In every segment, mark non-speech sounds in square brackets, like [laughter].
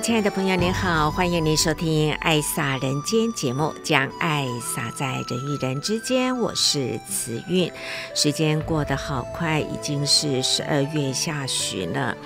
亲爱的朋友，您好，欢迎您收听《爱洒人间》节目，将爱洒在人与人之间。我是慈韵。时间过得好快，已经是十二月下旬了。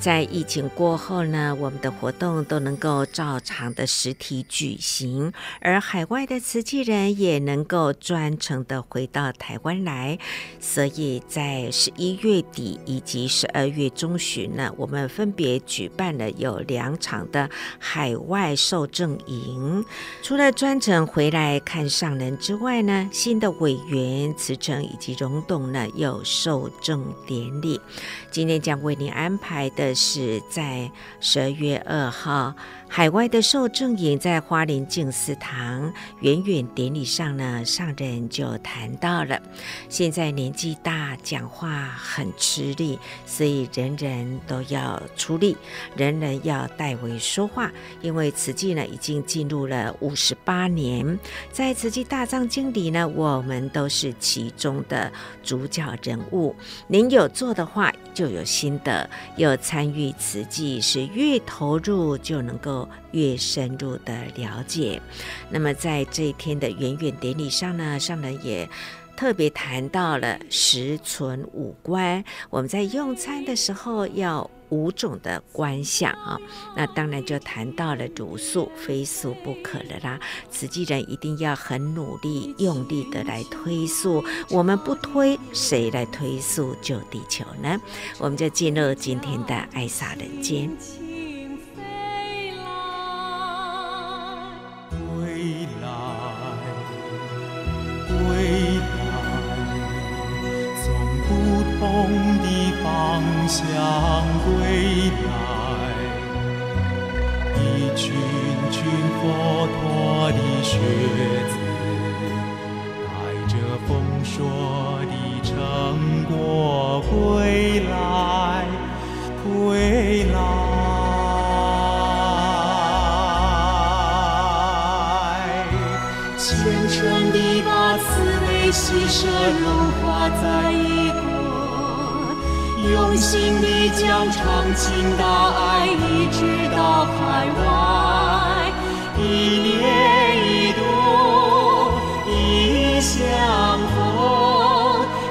在疫情过后呢，我们的活动都能够照常的实体举行，而海外的慈济人也能够专程的回到台湾来，所以在十一月底以及十二月中旬呢，我们分别举办了有两场的海外受证营。除了专程回来看上人之外呢，新的委员辞呈以及溶洞呢有受证典礼。今天将为您安排的是在十二月二号。海外的受证营在花莲静思堂圆圆典礼上呢，上人就谈到了，现在年纪大，讲话很吃力，所以人人都要出力，人人要代为说话。因为慈济呢已经进入了五十八年，在慈济大藏经里呢，我们都是其中的主角人物。您有做的话，就有心得；有参与慈济，是越投入就能够。越深入的了解，那么在这一天的圆圆典礼上呢，上人也特别谈到了十存五观。我们在用餐的时候要五种的观想啊，那当然就谈到了茹素，非素不可了啦。慈济人一定要很努力、用力的来推素，我们不推，谁来推素救地球呢？我们就进入今天的爱洒人间。风的方向归来，一群群佛陀的学子，带着丰硕的成果归来，归来。虔诚地把慈悲喜舍融化在一。用心地将长情大爱移植到海外，一年一度一相逢，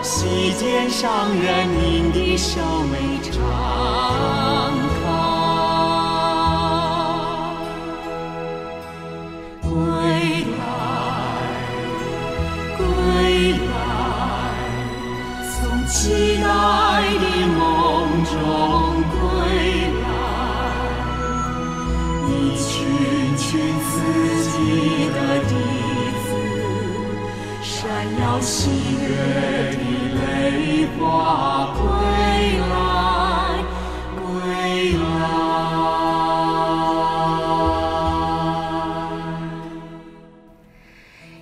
悉见上人您的手眉常开。归来，归来，从期待你的弟子，闪耀喜悦的泪花归。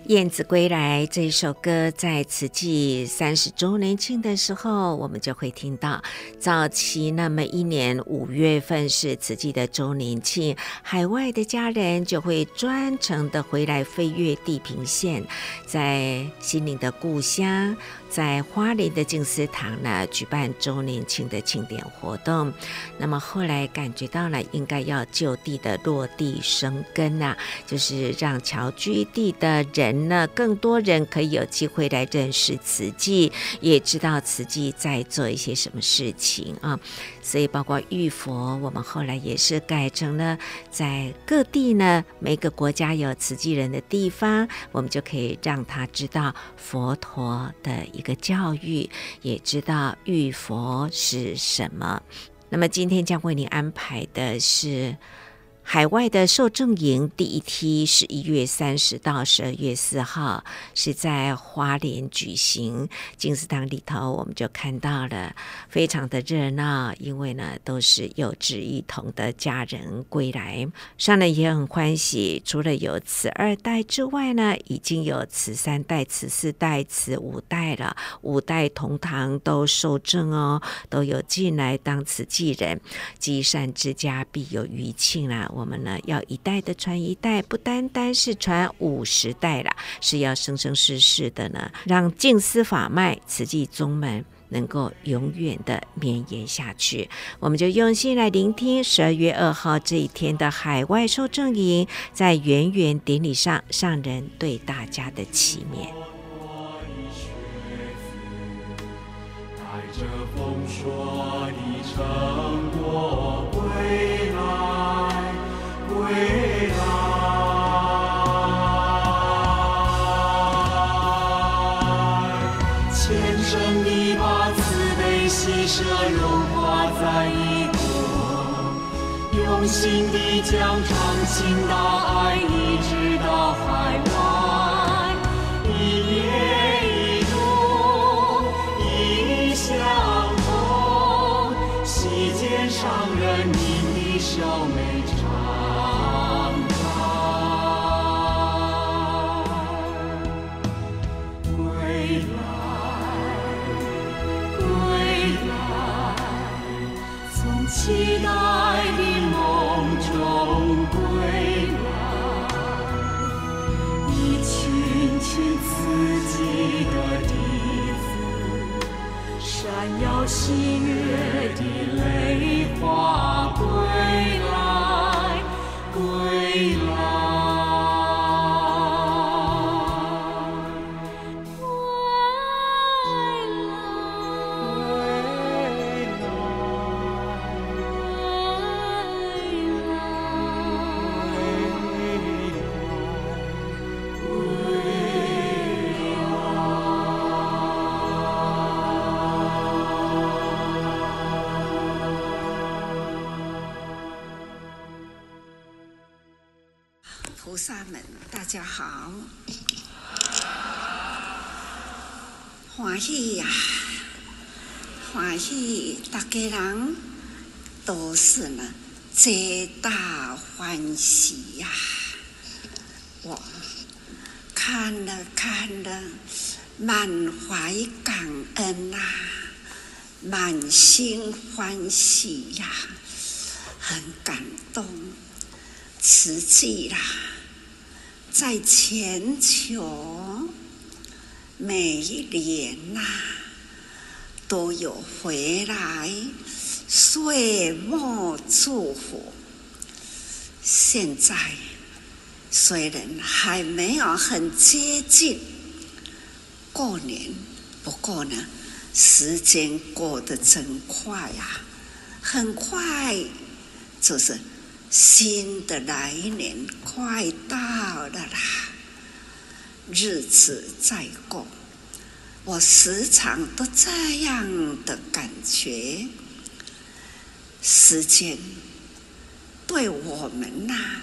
燕子归来这首歌，在慈济三十周年庆的时候，我们就会听到。早期那么一年五月份是慈济的周年庆，海外的家人就会专程的回来飞越地平线，在心灵的故乡。在花莲的静思堂呢，举办周年庆的庆典活动。那么后来感觉到了，应该要就地的落地生根呐、就是让侨居地的人呢，更多人可以有机会来认识慈济，也知道慈济在做一些什么事情啊。所以包括玉佛，我们后来也是改成了在各地呢，每个国家有慈济人的地方，我们就可以让他知道佛陀的一个教育，也知道玉佛是什么。那么今天将为您安排的是海外的受证营第一梯十一月三十到十二月四号，是在花莲举行。金丝堂里头，我们就看到了非常的热闹，因为呢都是有志一同的家人归来，上人也很欢喜。除了有此二代之外呢，已经有此三代、此四代、此五代了，五代同堂都受证哦，都有进来当慈济人。积善之家必有余庆啦。我们呢，要一代的传一代，不单单是传五十代了，是要生生世世的呢，让净思法脉、慈济宗门能够永远的绵延下去。我们就用心来聆听十二月二号这一天的海外受证营，在圆圆典礼上，上人对大家的祈勉。心地将长情大爱一直到海外，一年一度一相逢，席间上人您的笑喜悦。是呢，皆大欢喜呀！我看了看了，满怀感恩呐，满心欢喜呀，很感动，慈济啦。在全球，每一年呐、都有回来岁末祝福。现在虽然还没有很接近过年，不过呢，时间过得真快呀、很快就是。新的来年快到了啦，日子在过，我时常都这样的感觉。时间对我们呐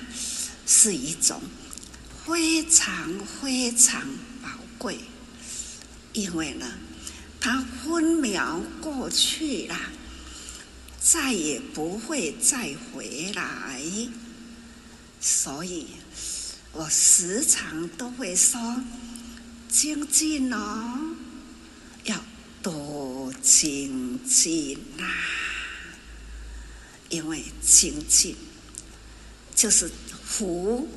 是一种非常非常宝贵，因为呢，它分秒过去了。再也不会再回来，所以我时常都会说：精进哦，要多精进呐！因为精进就是福，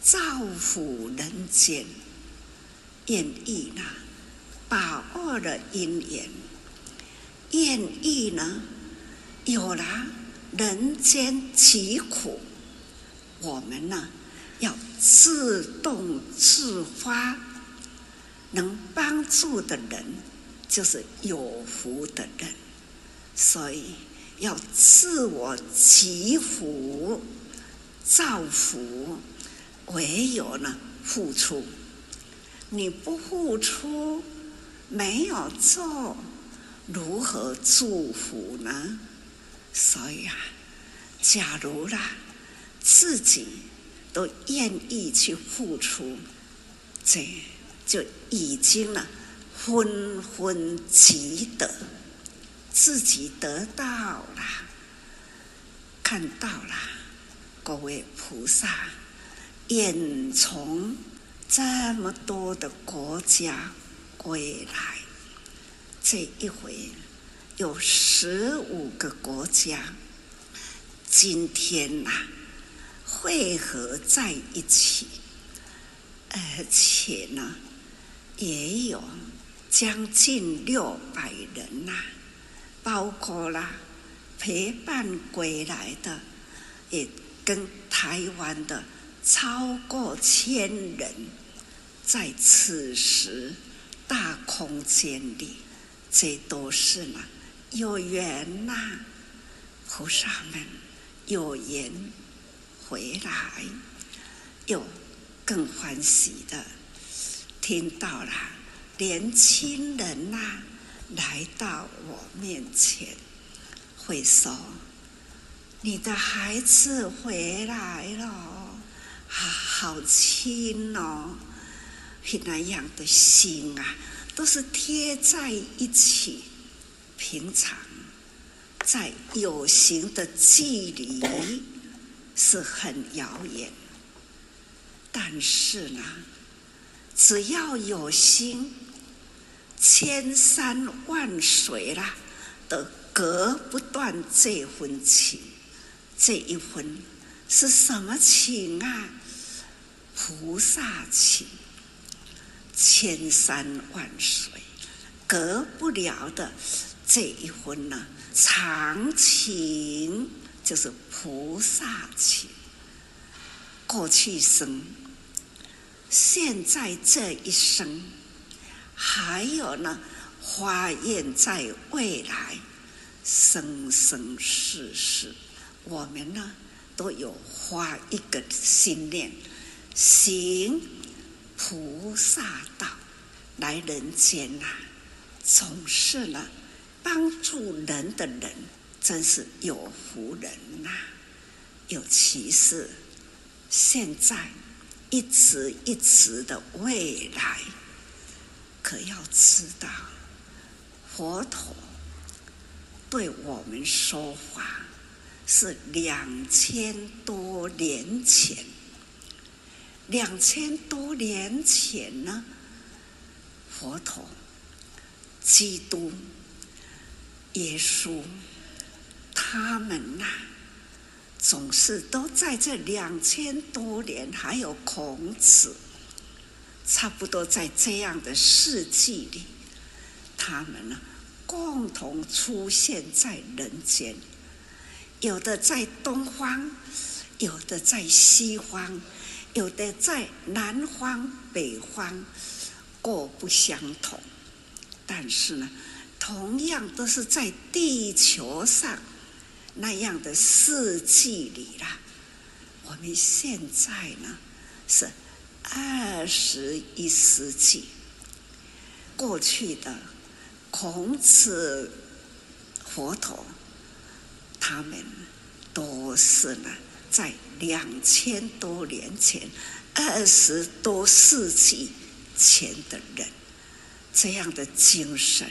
造福人间，愿意呢，把握了因缘，愿意呢。有了人间疾苦，我们呢要自动自发，能帮助的人就是有福的人，所以要自我祈福造福，唯有呢付出，你不付出，没有做，如何祝福呢？所以啊，假如啦，自己都愿意去付出，这就已经了，纷纷即得，自己得到了，看到了，各位菩萨，远从这么多的国家归来，这一回有十五个国家，今天呐、汇合在一起，而且呢，也有将近六百人呐、包括啦陪伴归来的，也跟台湾的超过千人，在此时大空间里，这都是呢有缘呐、菩萨们有缘。回来，又更欢喜的听到了年轻人呐、来到我面前，会说：“你的孩子回来了，好好亲哦。”那样的心啊，都是贴在一起。平常在有形的距离。是很遥远，但是呢，只要有心，千山万水啦，都隔不断这份情。这一份是什么情啊？菩萨情，千山万水隔不了的这一份呢，长情。就是菩萨情，过去生，现在这一生，还有呢，发愿在未来，生生世世，我们呢都有发一个心念，行菩萨道，来人间呐、总是呢帮助人的人。真是有福人呐、尤其是现在一直一直的未来，可要知道，佛陀对我们说法是两千多年前。两千多年前呢，佛陀、基督、耶稣。他们呐、总是都在这两千多年，还有孔子，差不多在这样的世纪里，他们呢、共同出现在人间，有的在东方，有的在西方，有的在南方、北方，各不相同，但是呢，同样都是在地球上。那样的世纪里啦，我们现在呢是二十一世纪。过去的孔子、佛陀，他们都是呢在两千多年前、二十多世纪前的人，这样的精神。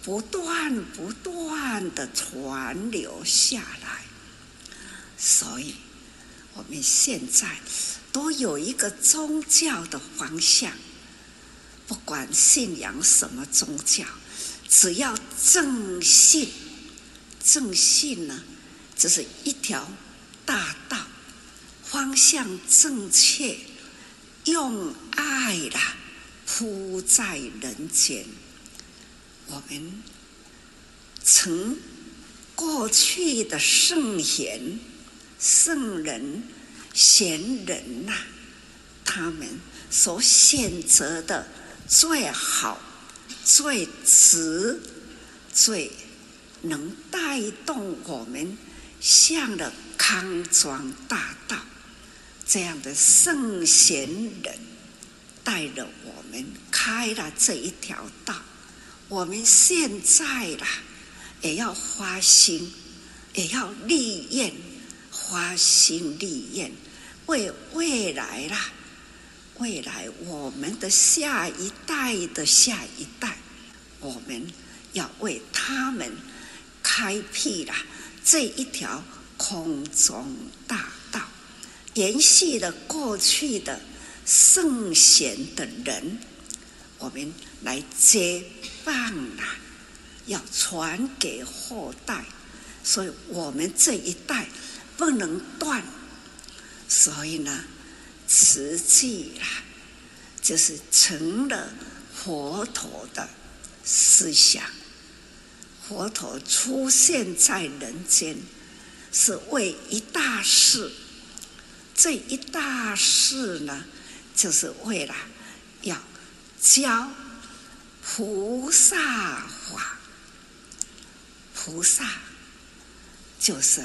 不断不断的传流下来，所以我们现在都有一个宗教的方向，不管信仰什么宗教，只要正信，正信呢，这是一条大道，方向正确，用爱啦铺在人间。我们从过去的圣贤、圣人、贤人呐、他们所选择的最好、最值、最能带动我们向着康庄大道这样的圣贤人，带着我们开了这一条道。我们现在啦，也要发心，也要立愿，发心立愿，为未来啦，未来我们的下一代的下一代，我们要为他们开辟了这一条空中大道，延续了过去的圣贤的人，我们来接棒啦，要传给后代，所以我们这一代不能断。所以呢，慈济啦，就是成了佛陀的思想。佛陀出现在人间，是为一大事。这一大事呢，就是为了要教菩萨法。菩萨就是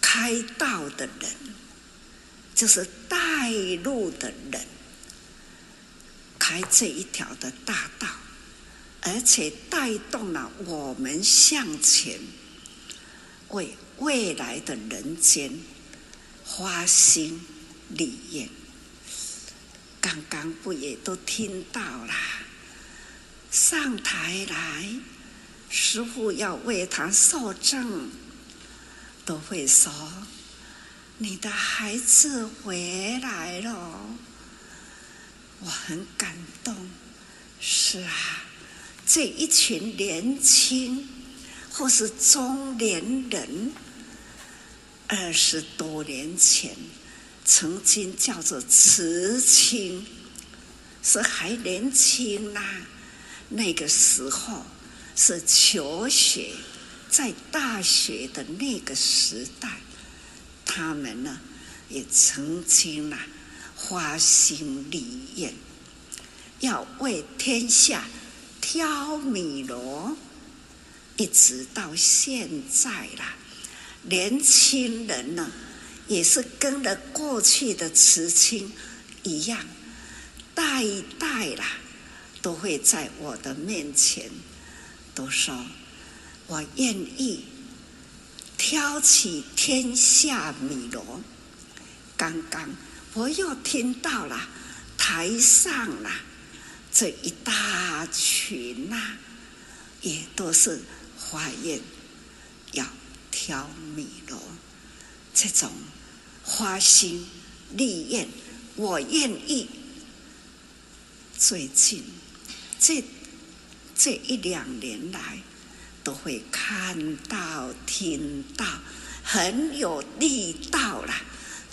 开道的人，就是带路的人，开这一条的大道。而且带动了我们向前，为未来的人间花心立愿。刚刚不也都听到了？上台来，师傅要为他受证，都会说：“你的孩子回来了。”我很感动。是啊。这一群年轻或是中年人，二十多年前曾经叫做慈青，是还年轻呐。那个时候是求学，在大学的那个时代，他们呢也曾经呐花心立愿，要为天下。挑米罗，一直到现在啦，年轻人呢，也是跟着过去的慈青一样，代代啦，都会在我的面前，都说我愿意挑起天下米罗。刚刚我又听到了台上啦。这一大群呐、啊，也都是发愿要挑米罗，这种花心立愿，我愿意。最近这这一两年来，都会看到、听到，很有力道了。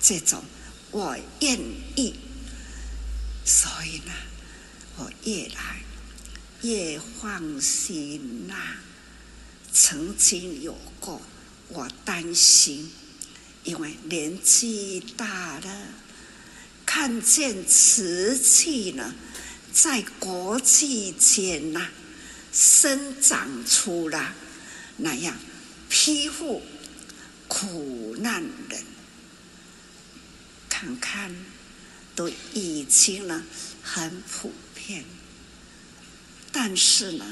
这种。我愿意，所以呢。我越来越放心啦、曾经有过，我担心，因为年纪大了，看见瓷器呢，在国际间呐，生长出了那样庇护苦难人，看看都已经呢很普遍。但是呢，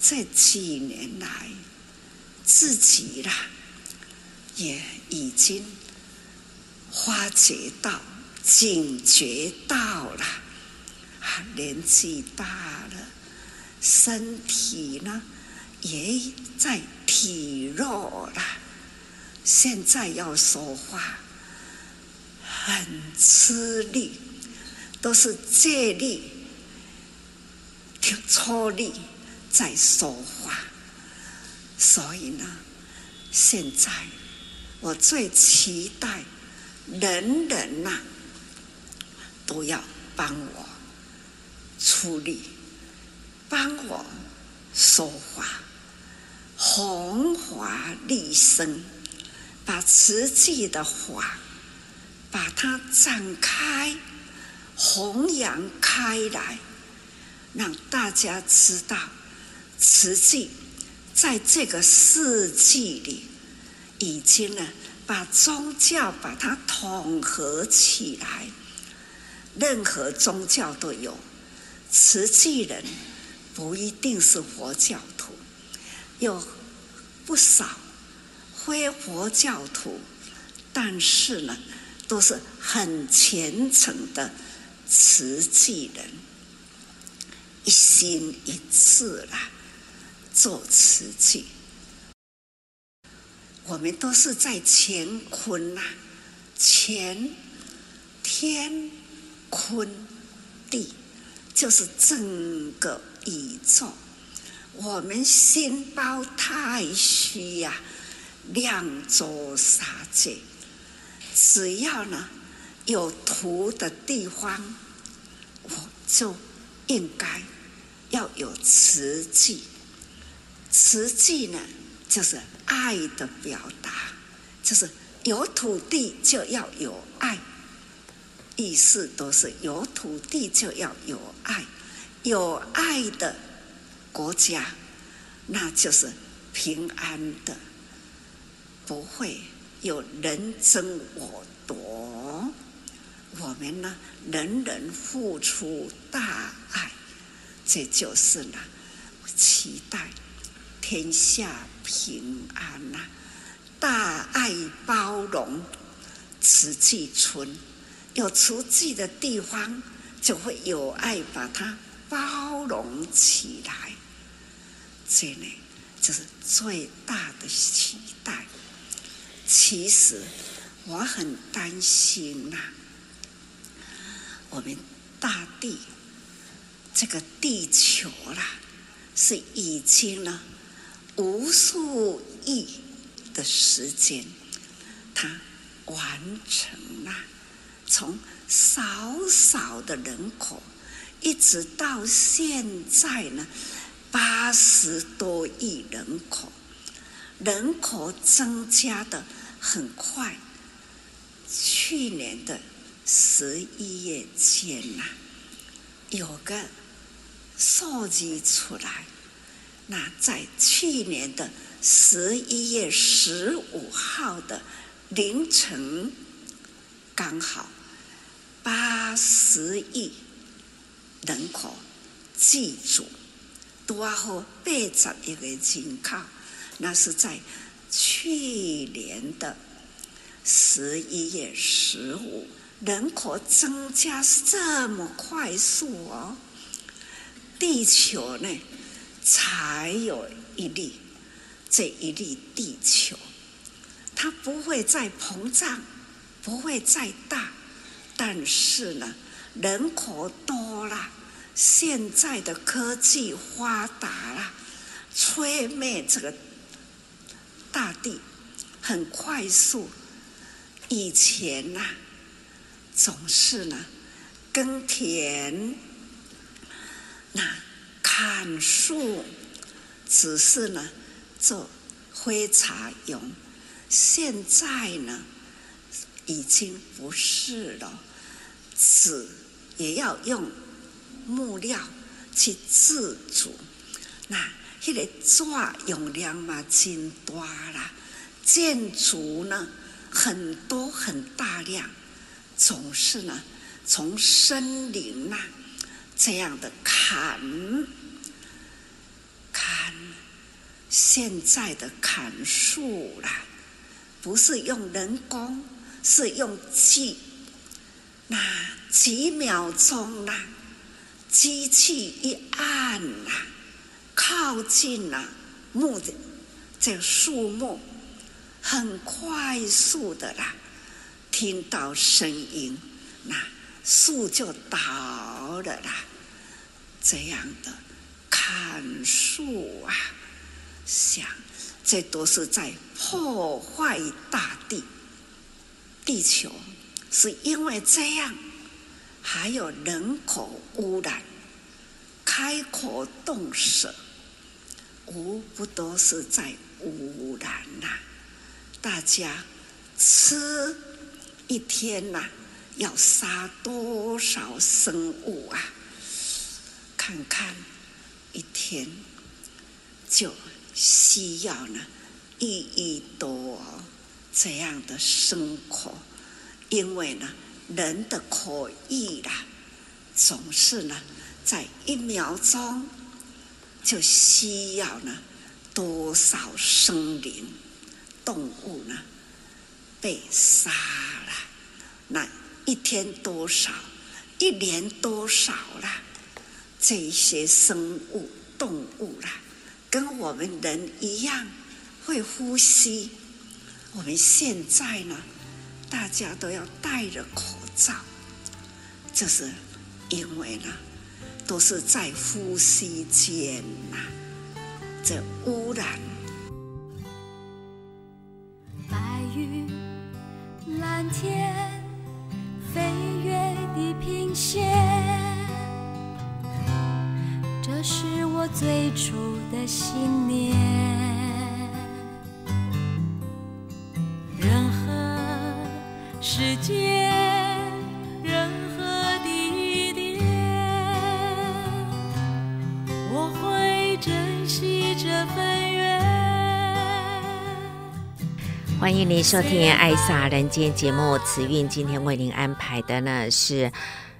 这几年来，自己啦，也已经发觉到、警觉到了，啊，年纪大，身体呢也在体弱了，现在要说话很吃力，都是借力。挺出力在说话，所以呢，现在我最期待人人呐、都要帮我出力，帮我说话，弘法利生，把慈济的法把它展开，弘扬开来。让大家知道，慈济在这个世纪里，已经呢把宗教把它统合起来。任何宗教都有，慈济人不一定是佛教徒，有不少非佛教徒但是呢，都是很虔诚的慈济人，一心一志啦，做慈济。我们都是在乾坤呐，乾天坤地，就是整个宇宙。我们心包太虚呀，量周沙界。只要呢有土的地方，我就应该要有慈济。慈济呢，就是爱的表达，就是有土地就要有爱。意思都是有土地就要有爱，有爱的。国家，那就是平安的，不会有人争我夺。我们呢，人人付出大爱，这就是呢，期待天下平安呐，大爱包容，慈济村，有慈济的地方，就会有爱把它包容起来。这呢，就是最大的期待。其实我很担心呐、我们大地这个地球啦，是已经呢无数亿的时间，它完成了，从少少的人口，一直到现在呢。八十多亿人口，人口增加的很快。去年的十一月间呐，有个数据出来，那在去年的十一月十五号的凌晨，刚好八十亿人口记住。多好八十一个人口，那是在去年的十一月十五，人口增加是这么快速哦。地球呢，才有一粒，这一粒地球，它不会再膨胀，不会再大，但是呢，人口多了。现在的科技发达了，吹灭这个大地很快速。以前呐、总是呢耕田，那砍树，只是呢做灰茶用。现在呢，已经不是了，纸也要用。木料去自主，那那个作用量嘛，真大啦。建筑呢，很多很大量，总是呢从森林呐、这样的砍砍，现在的砍树啦，不是用人工，是用机，那几秒钟啦。机器一按呐，靠近了木的这树木，很快速的啦，听到声音，那树就倒了啦。这样的砍树啊，想这都是在破坏大地。地球是因为这样。还有人口污染，开口动舌，无不都是在污染呐、大家吃一天呐、要杀多少生物啊？看看一天就需要呢一亿多这样的牲口，因为呢。人的口欲啦，总是呢，在一秒钟就需要呢多少生灵动物呢，被杀了，那一天多少，一年多少了？这些生物、动物啦，跟我们人一样会呼吸。我们现在呢，大家都要戴着口罩，这是因为呢，都是在呼吸间呐，这污染。白云、蓝天、飞跃地平线，这是我最初的信念。欢迎您收听《爱洒人间》节目，慈韵今天为您安排的呢是。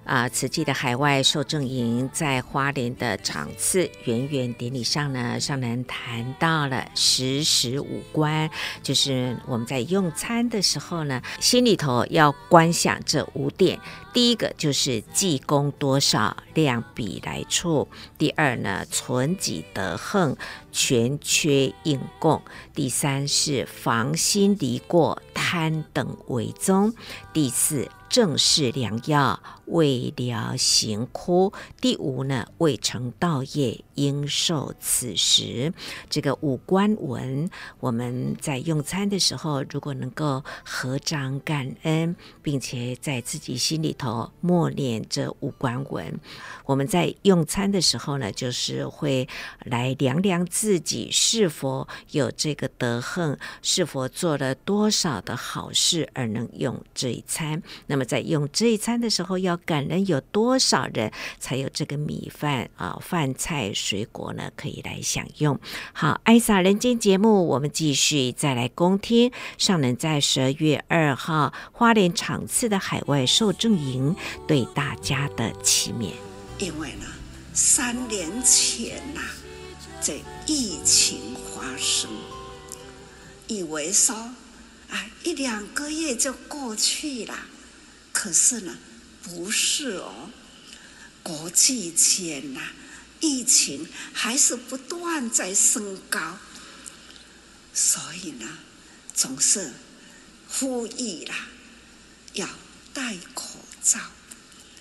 啊，慈济的海外受证营在花莲的场次圆圆典礼上呢，上人谈到了十时五观，就是我们在用餐的时候呢，心里头要观想这五点。第一个就是济公多少，量彼来处；第二呢，存己德行，全缺应供；第三是防心离过，贪等为宗；第四。正是良药，未了行枯。第五呢，未成道业，应受此食。这个五观文，我们在用餐的时候，如果能够合掌感恩，并且在自己心里头默念这五观文，我们在用餐的时候呢，就是会来量量自己是否有这个德行，是否做了多少的好事而能用这一餐。那么在用这一餐的时候，要感恩有多少人才有这个米饭啊、饭菜、水果呢？可以来享用。好，爱洒人间节目，我们继续再来恭听上人在十二月二号花莲场次的海外受证营对大家的启勉。因为呢，三年前呐、这疫情发生，以为说啊，一两个月就过去了。可是呢，不是哦。国际间呐，疫情还是不断在升高，所以呢，总是呼吁啦，要戴口罩。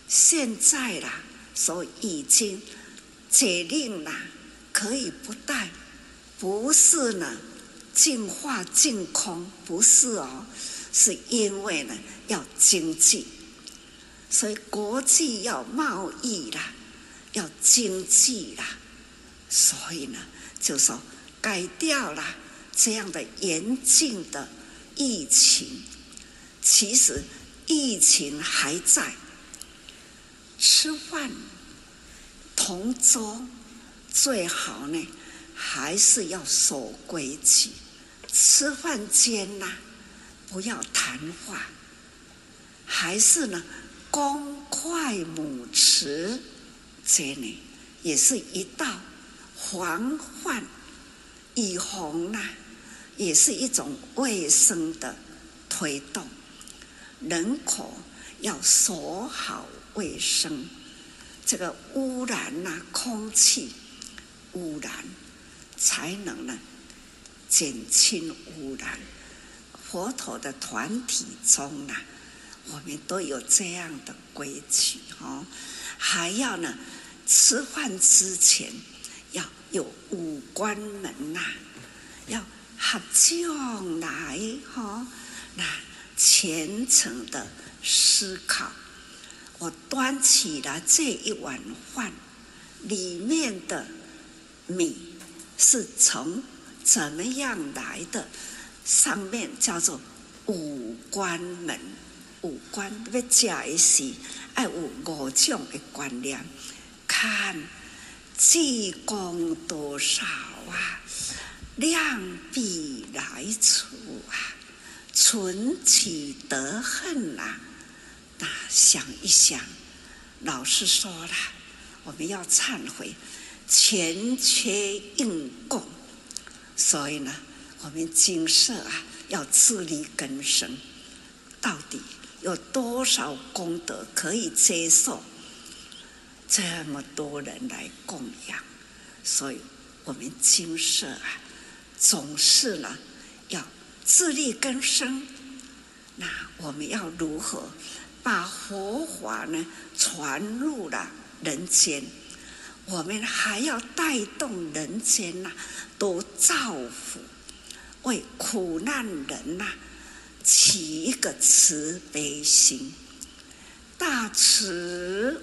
现在啦，所以已经解令啦，可以不戴，不是呢，净化净空，不是哦。是因为呢，要经济，所以国际要贸易啦，要经济啦，所以呢，就说改掉了这样的严峻的疫情。其实疫情还在，吃饭同桌最好呢，还是要守规矩，吃饭间呐。不要谈话，还是呢，公筷母匙，这里也是一道防范以防呢，也是一种卫生的推动。人口要守好卫生，这个污染呐、啊，空气污染，才能呢减轻污染。佛陀的团体中呢，我们都有这样的规矩哦，还要呢，吃饭之前要有五关门呐，要合将来哈，那虔诚的思考。我端起了这一碗饭，里面的米是从怎么样来的？上面叫做五关门，五关要加一些，爱有五种的观念，看济公多少啊，量彼来处啊，存己德行啊，那想一想，老师说了，我们要忏悔，前缺应供，所以呢。我们精舍啊，要自力更生，到底有多少功德可以接受这么多人来供养？所以，我们精舍啊，总是呢要自力更生。那我们要如何把佛法呢传入了人间？我们还要带动人间呐，都造福，为苦难人呐起一个慈悲心，大慈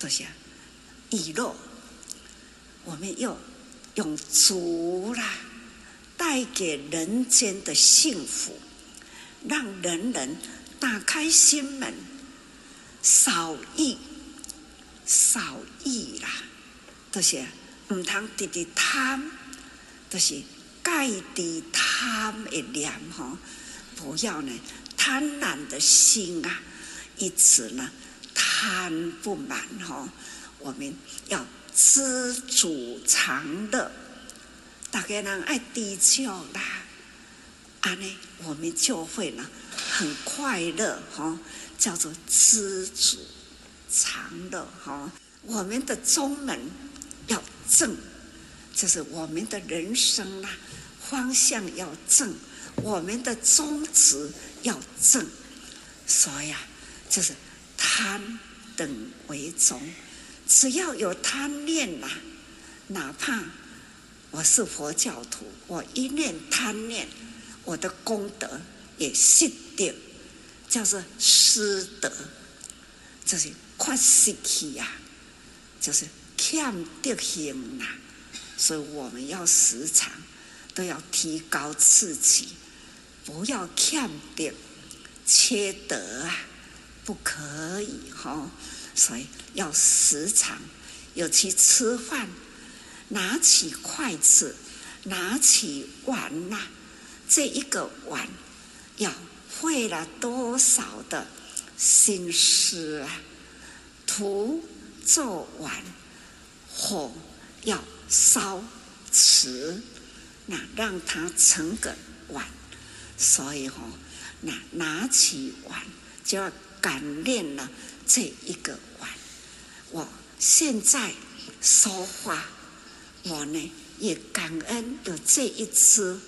多些以乐，我们要用足啦，带给人间的幸福，让人人打开心门，少益，少益啦。多些唔通直直贪，就是戒除贪的念吼，不要呢贪婪的心啊，一直呢贪不满吼。我们要知足常乐，大家人爱低调啦，啊呢我们就会呢很快乐吼，叫做知足常乐吼。我们的宗门。要正，就是我们的人生啊，方向要正，我们的宗旨要正，所以啊，就是贪等为宗，只要有贪念呐，哪怕我是佛教徒，我一念贪念，我的功德也失掉，叫做失德，就是快失去呀，就是。欠德行呐，所以我们要时常都要提高自己，不要欠德、缺德啊，不可以哈。所以要时常，尤其吃饭，拿起筷子，拿起碗呐，这一个碗要费了多少的心思啊，涂做碗。火要烧瓷，那让它成个碗，所以吼，那拿起碗就要感念了这一个碗。我现在说话，我呢也感恩有这一支，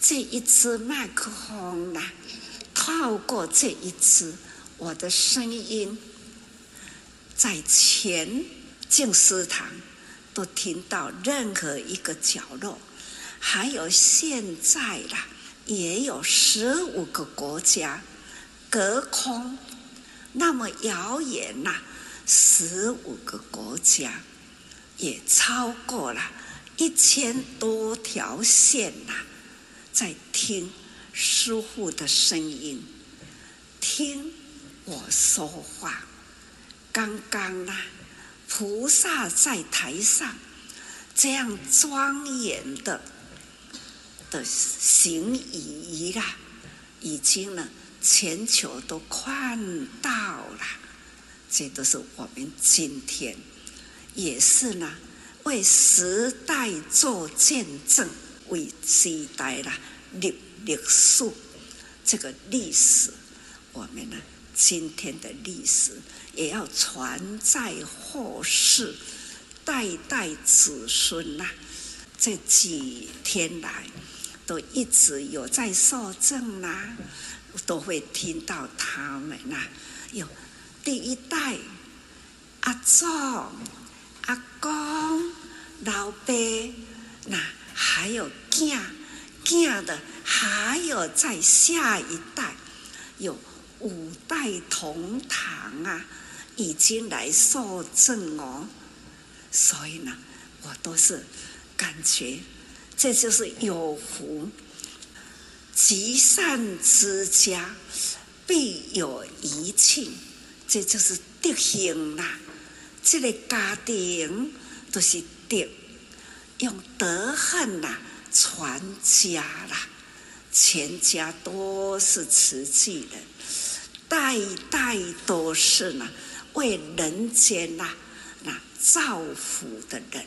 这一支麦克风呐，透过这一支，我的声音在前。静思堂都听到任何一个角落，还有现在啦，也有十五个国家，隔空那么遥远呐，十五个国家也超过了一千多条线呐，在听师傅的声音，听我说话，刚刚呢。菩萨在台上这样庄严的的行仪啦，已经呢全球都看到了。这都是我们今天也是呢为时代做见证，为时代啦立历史。这个历史，我们呢今天的历史。也要传在后世，代代子孙呐、这几天来，都一直有在受证啦、啊，都会听到他们呐、有第一代阿祖、阿公、老爸，那还有囝囝的，还有在下一代，有五代同堂啊。已经来受证哦，所以呢，我都是感觉这就是有福，积善之家必有余庆，这就是德行啦。这个家庭都是德，用德行呐传家啦，全家都是慈济人，代代都是呢。为人间呐、啊，那造福的人，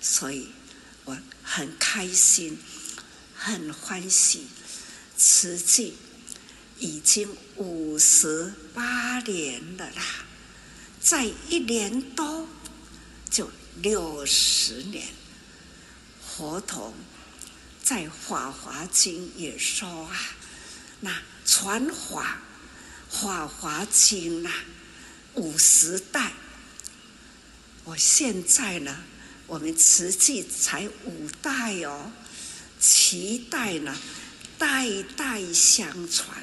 所以很开心，很欢喜。慈济已经五十八年了啦，在一年多就六十年。佛陀在《法华经》也说啊，那传法《法华经》啊，五十代。我现在呢，我们实际才五代哦，七代呢，代代相传，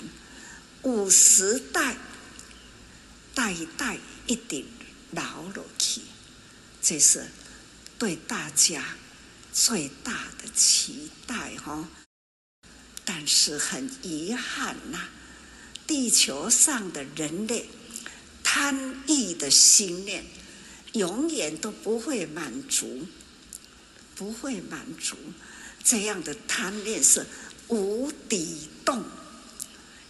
五十代，代代一定老落去，这是对大家。最大的期待哈，但是很遗憾呐，地球上的人类贪欲的心念永远都不会满足，不会满足，这样的贪念是无底洞，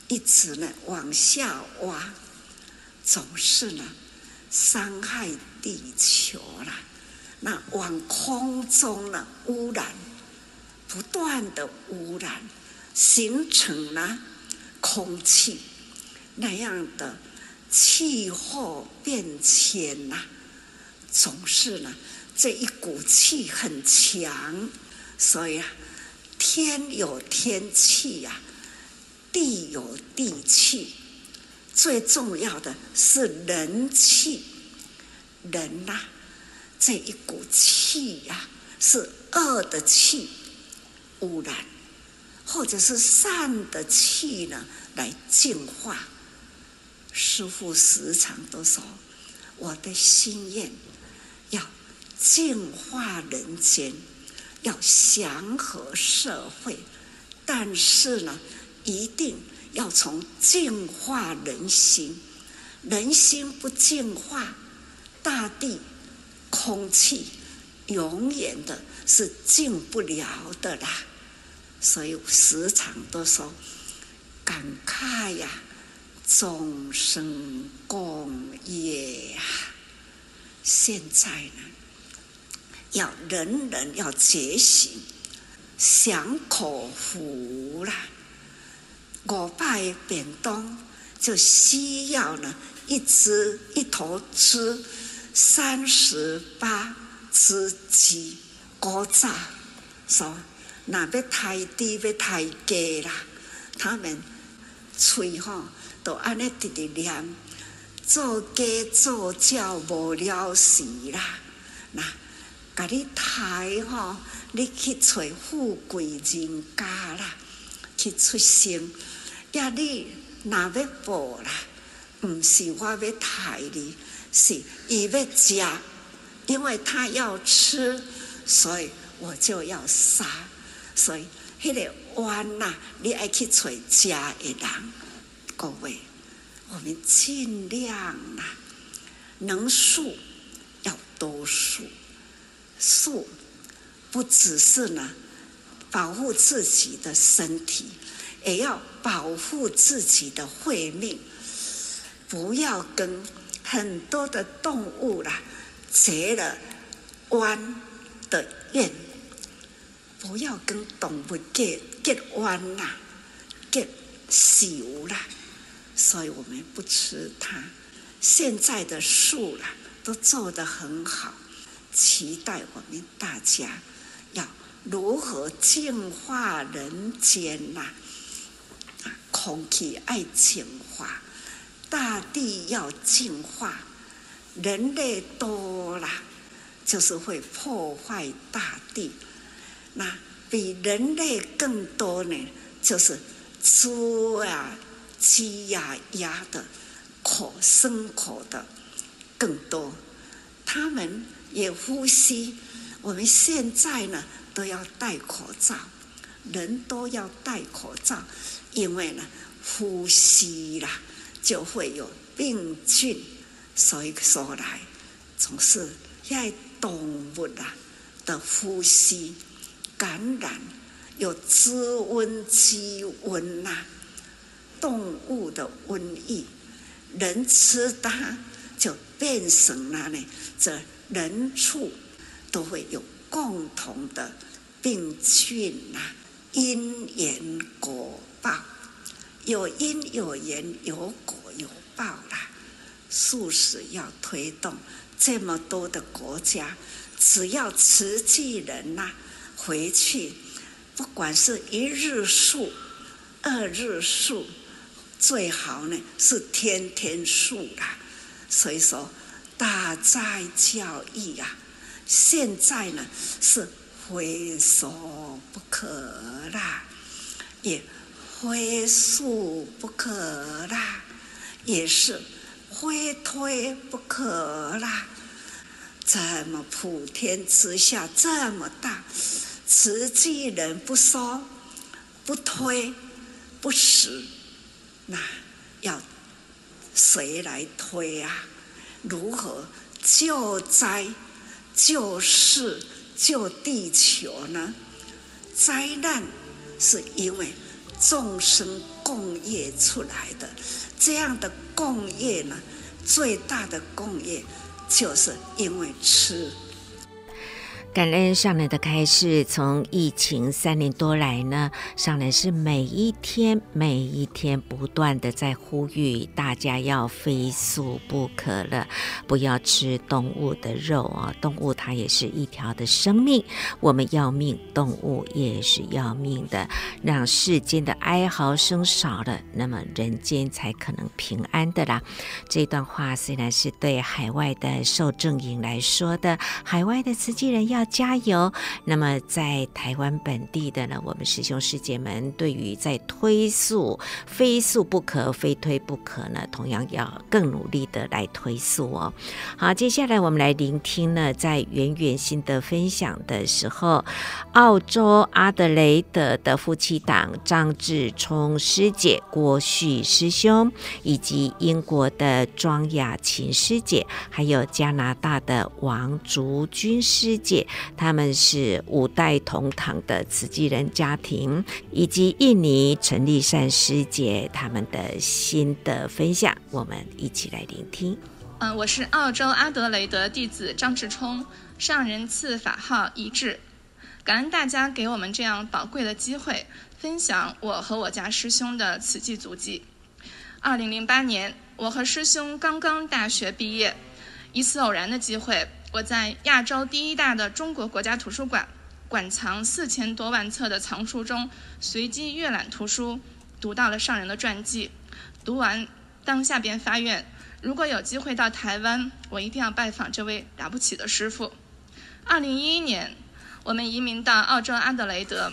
一直呢往下挖，总是呢伤害地球了。那往空中呢污染，不断的污染，形成了空气那样的气候变迁呐，总是呢这一股气很强，所以啊，天有天气呀，地有地气，最重要的是人气，人呐。这一股气呀、是恶的气污染，或者是善的气呢，来净化。师父时常都说，我的心愿净化人间，要祥和社会，但是呢，一定要从净化人心，人心不净化，大地。空气永远的是净不了的啦，所以时常都说感慨呀，众生共业呀。现在呢，要人人要觉醒，享口福啦。我拜便当就需要呢一只一头猪。三十八只鸡，古早说那要太低要抬价啦，他们嘴吼都安尼直直念，做鸡做鸟无了时啦。那甲你抬吼，你去找富贵人家啦，去出生，呀你若要报啦，毋是我要抬你。是以为家，因为他要吃，所以我就要杀。所以迄个弯呐，你爱去找家的人。各位，我们尽量呐，能数要多数。树不只是呢，保护自己的身体，也要保护自己的慧命，不要跟。很多的动物啦，结了弯的怨，不要跟动物结结弯啦，结仇啦，所以我们不吃它。现在的树啦，都做得很好，期待我们大家要如何净化人间呐？啊，空气爱净化。大地要净化，人类多了，就是会破坏大地。那比人类更多呢，就是猪呀、鸡呀、鸭的口生口的更多。他们也呼吸，我们现在呢都要戴口罩，人都要戴口罩，因为呢呼吸啦。就会有病菌，所以说来总是在动物啦的呼吸感染，有滋温积温呐，动物的瘟疫，人吃它就变成了呢，这人畜都会有共同的病菌呐，因缘果报，有因有缘，有果有报啦。素食要推动这么多的国家，只要慈济人呐、回去，不管是一日素、二日素，最好呢是天天素啦。所以说，大斋教义、啊，现在呢是非说不可啦，也非恕不可啦，也是非推不可啦。这么普天之下这么大，慈济人不说、不推、不使，那要。谁来推啊？如何救灾、救世、救地球呢？灾难是因为众生共业出来的，这样的共业呢，最大的共业就是因为吃。感恩上人的开示，从疫情三年多来呢，上人是每一天每一天不断的在呼吁大家要非素不可了，不要吃动物的肉啊！动物它也是一条的生命，我们要命，动物也是要命的。让世间的哀嚎声少了，那么人间才可能平安的啦。这段话虽然是对海外的受证营来说的，海外的慈济人要。要加油！那么在台湾本地的呢，我们师兄师姐们对于在推素、非素不可、非推不可呢，同样要更努力的来推素哦。好，接下来我们来聆听呢，在圆圆心得分享的时候，澳洲阿德雷德的夫妻档张志聪师姐、郭旭师兄，以及英国的庄雅琴师姐，还有加拿大的王竹君师姐。他们是五代同堂的慈济人家庭，以及印尼陈立善师姐他们的心得分享，我们一起来聆听。嗯，我是澳洲阿德雷德弟子张志聪，上人赐法号一志，感恩大家给我们这样宝贵的机会，分享我和我家师兄的慈济足迹。二零零八年，我和师兄刚刚大学毕业，一次偶然的机会。我在亚洲第一大的中国国家图书馆，馆藏四千多万册的藏书中，随机阅览图书，读到了上人的传记。读完，当下便发愿：如果有机会到台湾，我一定要拜访这位了不起的师父。二零一一年，我们移民到澳洲阿德雷德。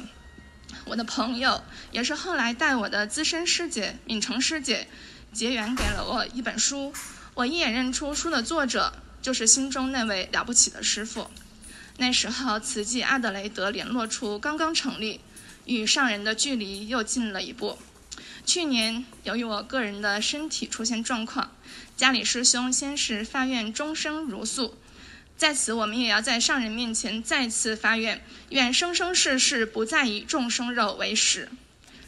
我的朋友，也是后来带我的资深师姐敏成师姐，结缘给了我一本书。我一眼认出书的作者。就是心中那位了不起的师父。那时候，慈济阿德雷德联络处刚刚成立，与上人的距离又近了一步。去年，由于我个人的身体出现状况，家里师兄先是发愿终生茹素，在此我们也要在上人面前再次发愿，愿生生世世不再以众生肉为食。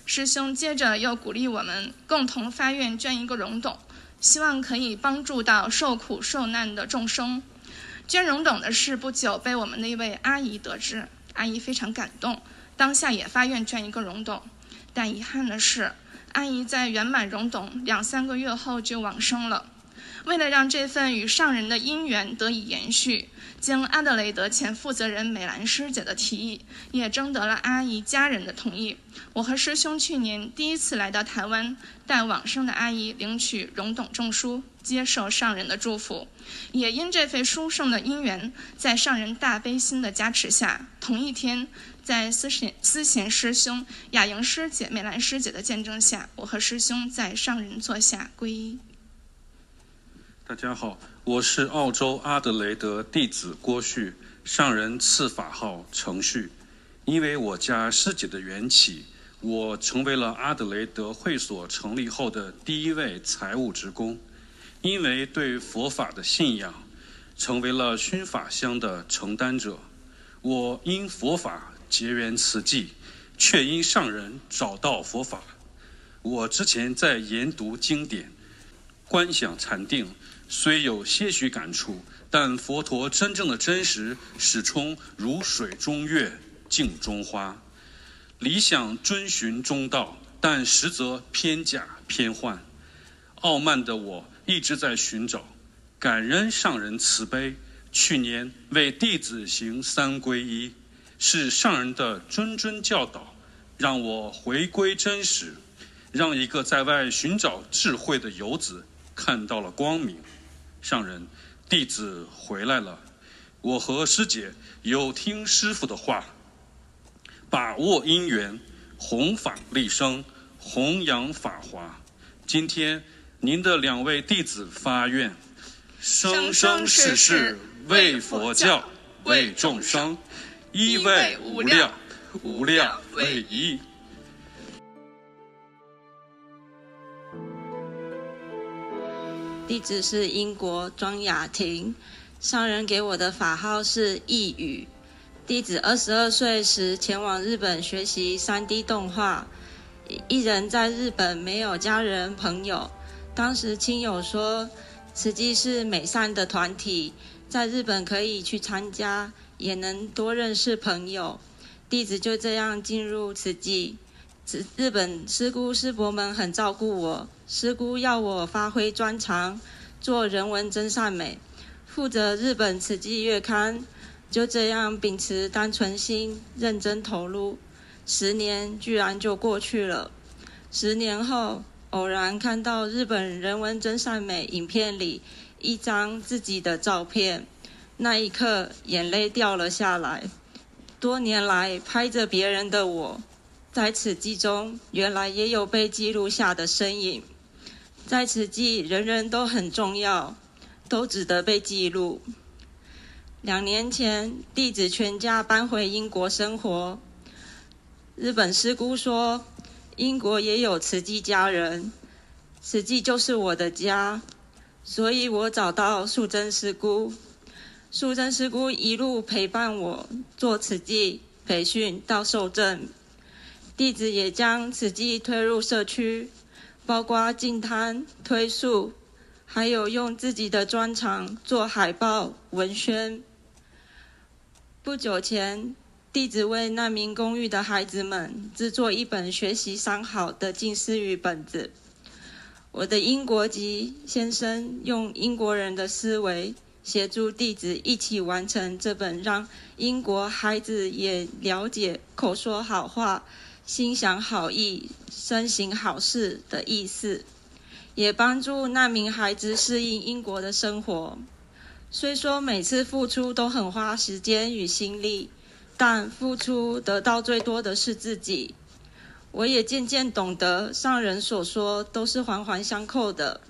师兄接着又鼓励我们共同发愿捐一个溶洞。希望可以帮助到受苦受难的众生。捐溶洞的事不久被我们的一位阿姨得知，阿姨非常感动，当下也发愿捐一个溶洞。但遗憾的是，阿姨在圆满溶洞两三个月后就往生了。为了让这份与上人的因缘得以延续，经阿德雷德前负责人美兰师姐的提议，也征得了阿姨家人的同意。我和师兄去年第一次来到台湾，带往生的阿姨领取荣董证书，接受上人的祝福。也因这份殊胜的因缘，在上人大悲心的加持下，同一天，在思贤思贤师兄、雅莹师姐、美兰师姐的见证下，我和师兄在上人座下皈依。大家好，我是澳洲阿德雷德弟子郭旭，上人赐法号程旭。因为我家师姐的缘起，我成为了阿德雷德会所成立后的第一位财务职工。因为对佛法的信仰，成为了熏法香的承担者。我因佛法结缘慈济，却因上人找到佛法。我之前在研读经典，观想禅定。虽有些许感触，但佛陀真正的真实始终如水中月，镜中花。理想遵循中道，但实则偏假偏幻。傲慢的我一直在寻找，感恩上人慈悲。去年为弟子行三皈依，是上人的谆谆教导，让我回归真实，让一个在外寻找智慧的游子看到了光明。上人，弟子回来了。我和师姐有听师父的话，把握因缘，弘法利生，弘扬法华。今天您的两位弟子发愿，生生世世为佛教，为众生，一为无量，无量为一。弟子是英国庄雅婷。上人给我的法号是义语。弟子二十二岁时前往日本学习三 D 动画，一人在日本没有家人朋友。当时亲友说，慈济是美善的团体，在日本可以去参加，也能多认识朋友。弟子就这样进入慈济。日本师姑师伯们很照顾我，师姑要我发挥专长，做人文真善美。负责日本慈济月刊，就这样秉持单纯心，认真投入。十年居然就过去了。十年后，偶然看到日本人文真善美影片里一张自己的照片，那一刻眼泪掉了下来。多年来拍着别人的我，在此记中原来也有被记录下的身影。在慈济，人人都很重要。都值得被记录。两年前，弟子全家搬回英国生活。日本师姑说，英国也有慈济家人，慈济就是我的家，所以我找到素贞师姑。素贞师姑一路陪伴我做慈济培训到受证，弟子也将慈济推入社区，包括净摊推素。还有用自己的专长做海报文宣。不久前，弟子为难民公寓的孩子们制作一本学习三好的近思语本子。我的英国籍先生用英国人的思维协助弟子一起完成这本，让英国孩子也了解口说好话、心想好意、身行好事的意思。也帮助难民孩子适应英国的生活。虽说每次付出都很花时间与心力，但付出得到最多的是自己。我也渐渐懂得上人所说都是环环相扣的。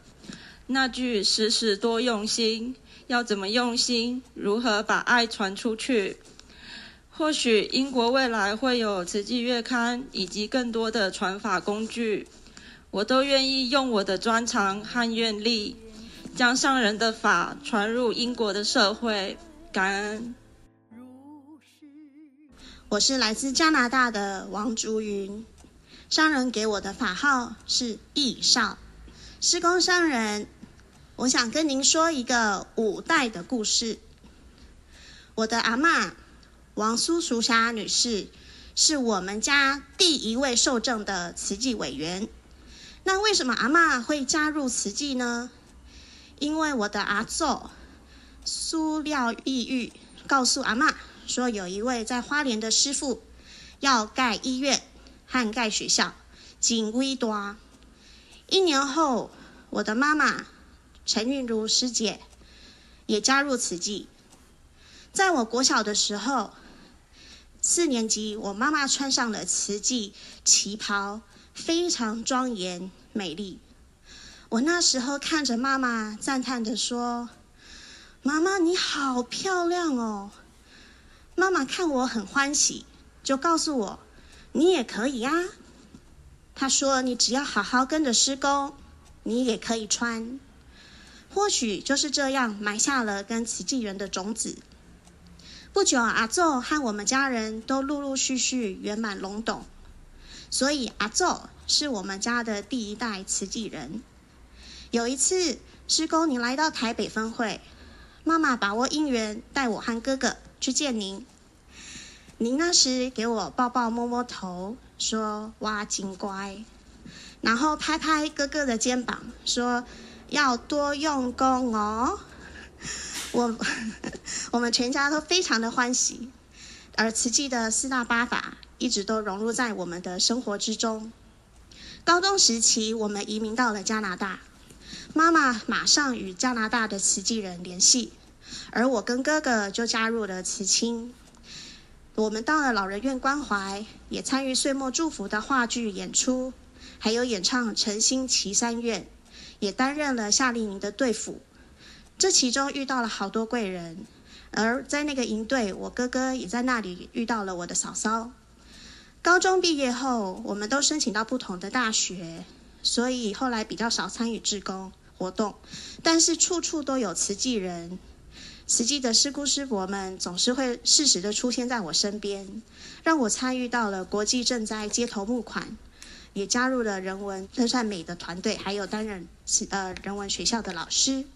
那句“时时多用心”，要怎么用心？如何把爱传出去？或许英国未来会有慈济月刊，以及更多的传法工具。我都愿意用我的专长和愿力，将上人的法传入英国的社会。感恩。我是来自加拿大的王竹云，上人给我的法号是义少。施公上人，我想跟您说一个五代的故事。我的阿嬷王苏淑霞女士，是我们家第一位受证的慈济委员。那为什么阿嬷会加入慈济呢？因为我的阿祖苏廖义玉告诉阿嬷说，有一位在花莲的师父要盖医院和盖学校，景威多。一年后，我的妈妈陈韵如师姐也加入慈济。在我国小的时候，四年级，我妈妈穿上了慈济旗袍。非常庄严美丽。我那时候看着妈妈，赞叹地说：“妈妈你好漂亮哦！”妈妈看我很欢喜，就告诉我：“你也可以呀。”她说：“你只要好好跟着师公，你也可以穿。”或许就是这样埋下了跟慈济缘的种子。不久，阿祖和我们家人都陆陆续续圆满龙懂。所以阿祖是我们家的第一代慈济人。有一次，师公您来到台北分会，妈妈把握因缘带我和哥哥去见您。您那时给我抱抱摸摸头，说：“哇，真乖。”然后拍拍哥哥的肩膀，说：“要多用功哦。”我 [laughs] 我们全家都非常的欢喜，而慈济的四大八法一直都融入在我们的生活之中。高中时期，我们移民到了加拿大，妈妈马上与加拿大的慈济人联系，而我跟哥哥就加入了慈青。我们到了老人院关怀，也参与岁末祝福的话剧演出，还有演唱《诚心祈三愿》，也担任了夏令营的队辅。这其中遇到了好多贵人，而在那个营队，我哥哥也在那里遇到了我的嫂嫂。高中毕业后，我们都申请到不同的大学，所以后来比较少参与志工活动，但是处处都有慈济人。慈济的师姑师伯们总是会适时的出现在我身边，让我参与到了国际赈灾街头募款，也加入了人文真善美的团队，还有担任呃人文学校的老师。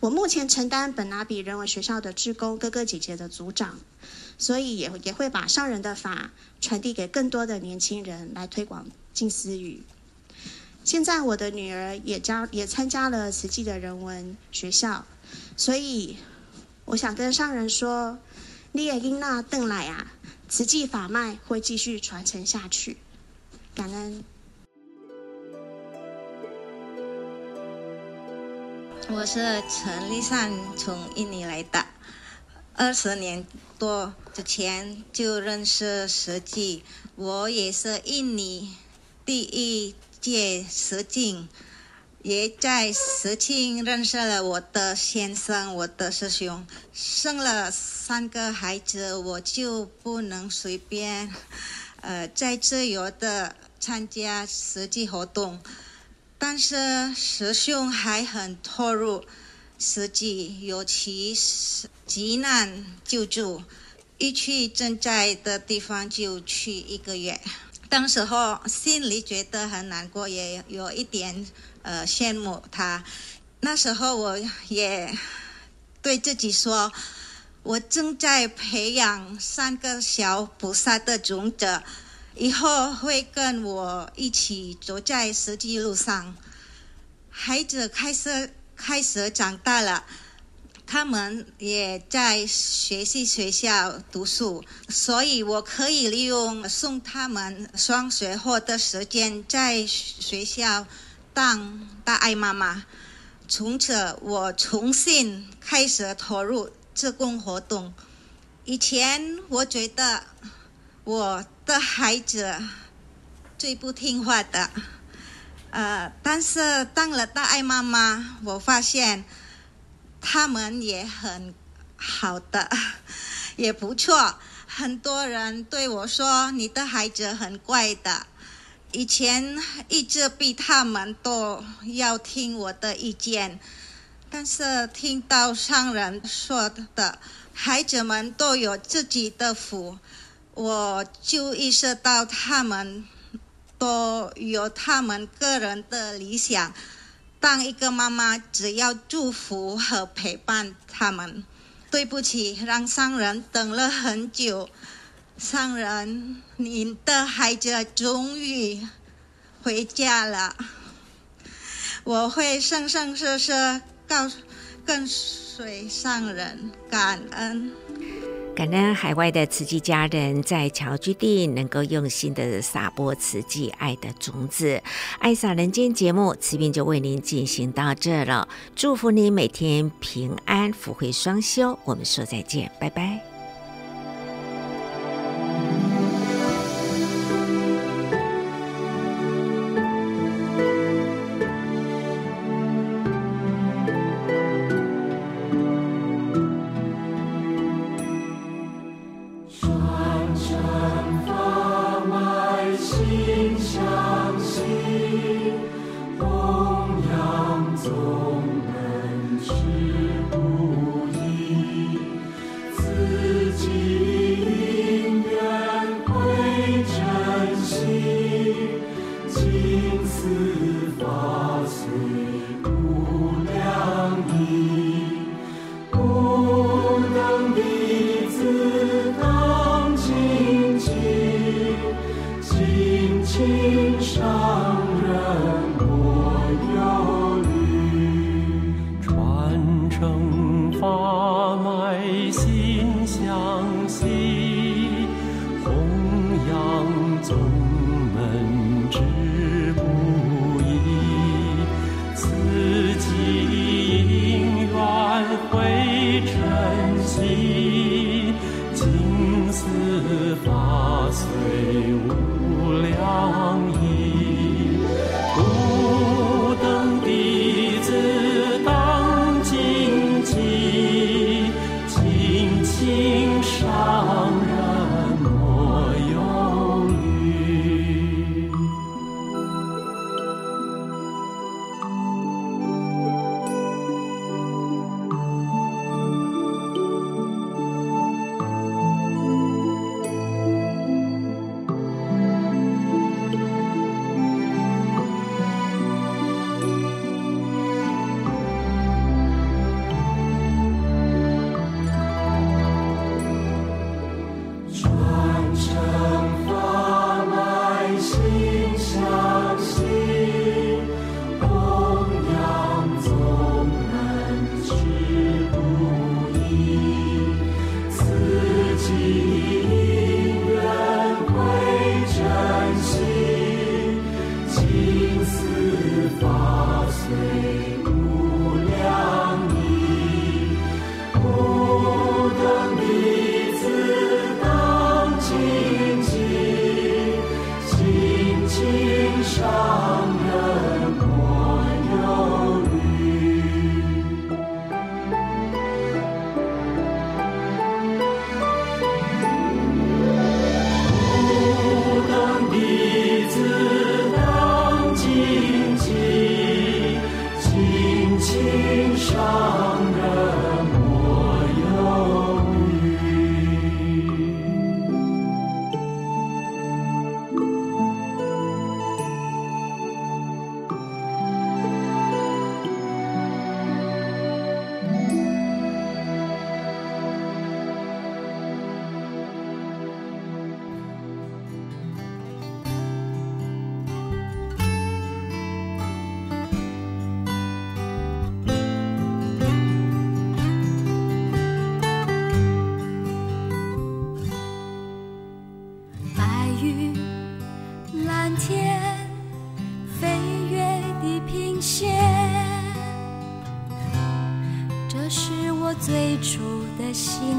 我目前承担本拿比人文学校的志工哥哥姐姐的组长，所以也也会把上人的法传递给更多的年轻人来推广近思语。现在我的女儿也加也参加了慈济的人文学校，所以。我想跟上人说，你也因那邓来啊，慈济法脉会继续传承下去。感恩。我是陈丽善，从印尼来的，二十年多之前就认识慈济，我也是印尼第一届慈济。也在慈青认识了我的先生，我的师兄，生了三个孩子，我就不能随便，[laughs] 呃，再自由的参加实际活动。但是师兄还很投入实际，尤其是急难救助，一去賑灾的地方就去一个月。当时候心里觉得很难过，也有一点。呃，羡慕他。那时候我也对自己说，我正在培养三个小菩萨的种子，以后会跟我一起走在实际路上。孩子开始开始长大了，他们也在学习学校读书，所以我可以利用送他们上学后的时间在学校。当大爱妈妈，从此我重新开始投入志工活动。以前我觉得我的孩子最不听话的，呃，但是当了大爱妈妈，我发现他们也很好的，[laughs] 也不错。很多人对我说：“你的孩子很乖的。”以前一直逼他们都要听我的意见，但是听到上人说的，孩子们都有自己的福，我就意识到他们都有他们个人的理想。当一个妈妈，只要祝福和陪伴他们。对不起，让上人等了很久。上人，您的孩子终于回家了，我会生生世世告跟随上人，感恩。感恩海外的慈济家人在侨居地能够用心的撒播慈济爱的种子。爱洒人间节目，慈云就为您进行到这了。祝福您每天平安，福慧双修。我们说再见，拜拜。心。